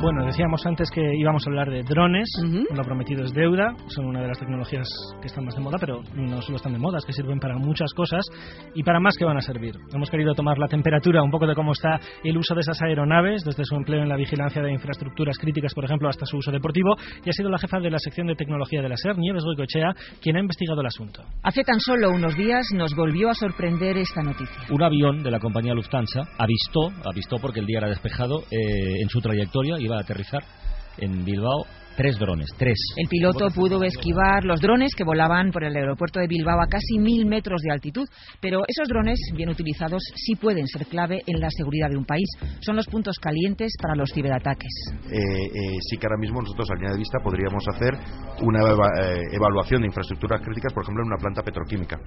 Bueno, decíamos antes que íbamos a hablar de drones, lo prometido es deuda, son una de las tecnologías que están más de moda, pero no solo están de moda, es que sirven para muchas cosas y para más que van a servir. Hemos querido tomar la temperatura un poco de cómo está el uso de esas aeronaves, desde su empleo en la vigilancia de infraestructuras críticas, por ejemplo, hasta su uso deportivo, y ha sido la jefa de la sección de tecnología de la SER, Nieves Goicochea, quien ha investigado el asunto. Hace tan solo unos días nos volvió a sorprender esta noticia. Un avión de la compañía Lufthansa avistó, avistó porque el día era despejado, eh, en su trayectoria iba a aterrizar en Bilbao Tres drones, tres. El piloto pudo esquivar los drones que volaban por el aeropuerto de Bilbao a casi mil metros de altitud, pero esos drones, bien utilizados, sí pueden ser clave en la seguridad de un país. Son los puntos calientes para los ciberataques. Eh, eh, sí que ahora mismo nosotros, a línea de vista, podríamos hacer una eh, evaluación de infraestructuras críticas, por ejemplo, en una planta petroquímica,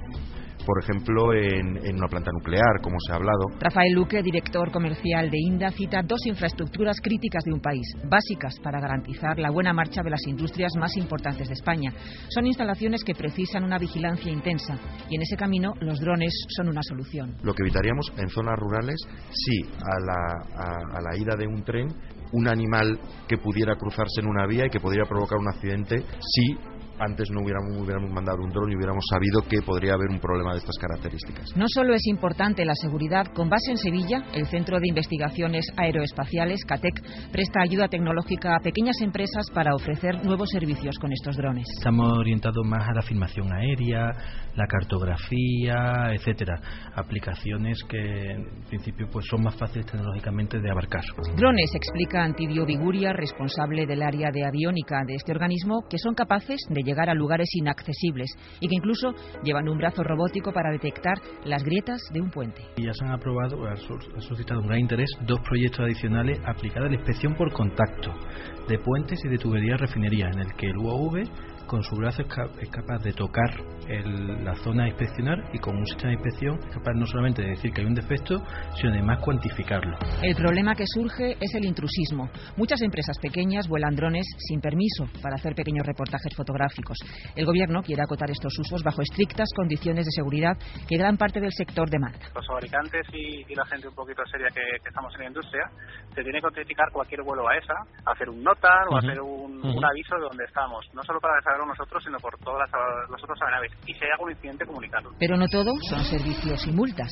por ejemplo, en, en una planta nuclear, como se ha hablado. Rafael Luque, director comercial de INDA, cita dos infraestructuras críticas de un país, básicas para garantizar la buena marcha de las industrias más importantes de España. Son instalaciones que precisan una vigilancia intensa y en ese camino los drones son una solución. Lo que evitaríamos en zonas rurales, sí, a la, a, a la ida de un tren, un animal que pudiera cruzarse en una vía y que podría provocar un accidente, sí antes no hubiéramos, hubiéramos mandado un dron y hubiéramos sabido que podría haber un problema de estas características. No solo es importante la seguridad, con base en Sevilla, el Centro de Investigaciones Aeroespaciales, CATEC, presta ayuda tecnológica a pequeñas empresas para ofrecer nuevos servicios con estos drones. Estamos orientados más a la filmación aérea, la cartografía, etcétera, aplicaciones que en principio pues son más fáciles tecnológicamente de abarcar. Drones, explica Antidio Viguria, responsable del área de aviónica de este organismo, que son capaces de llegar a lugares inaccesibles y que incluso llevan un brazo robótico para detectar las grietas de un puente. Y ya se han aprobado, ha suscitado un gran interés, dos proyectos adicionales aplicados a la inspección por contacto de puentes y de tuberías refinerías, en el que el UAV con su brazo es, capaz de tocar la zona a inspeccionar y con un sistema de inspección es capaz no solamente de decir que hay un defecto, sino además cuantificarlo. El problema que surge es el intrusismo. Muchas empresas pequeñas vuelan drones sin permiso para hacer pequeños reportajes fotográficos. El gobierno quiere acotar estos usos bajo estrictas condiciones de seguridad que gran parte del sector demanda. Los fabricantes y, y la gente un poquito seria que, que, estamos en la industria se tiene que notificar cualquier vuelo a esa, hacer un nota o uh -huh. hacer un, uh -huh. un, aviso de dónde estamos, no solo para saber nosotros, sino por todas las, las otras aeronaves. Y si hay algún incidente, comunicarlo. Pero no todo son servicios y multas.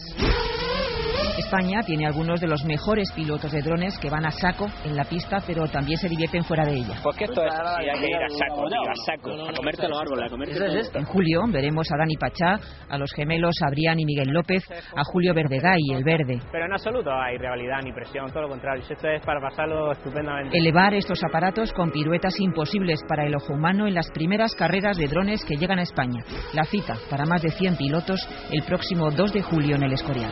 España tiene algunos de los mejores pilotos de drones que van a saco en la pista, pero también se divierten fuera de ella. Porque esto es, si hay que ir a saco, a saco, a comerte los árboles, a comerte todo esto. En julio veremos a Dani Pachá, a los gemelos Adrián y Miguel López, a Julio Verdegay, el verde. Pero en absoluto hay rivalidad ni presión, todo lo contrario. Esto es para pasarlo estupendamente. Elevar estos aparatos con piruetas imposibles para el ojo humano en las primeras carreras de drones que llegan a España. La cita para más de 100 pilotos el próximo 2 de julio en el Escorial.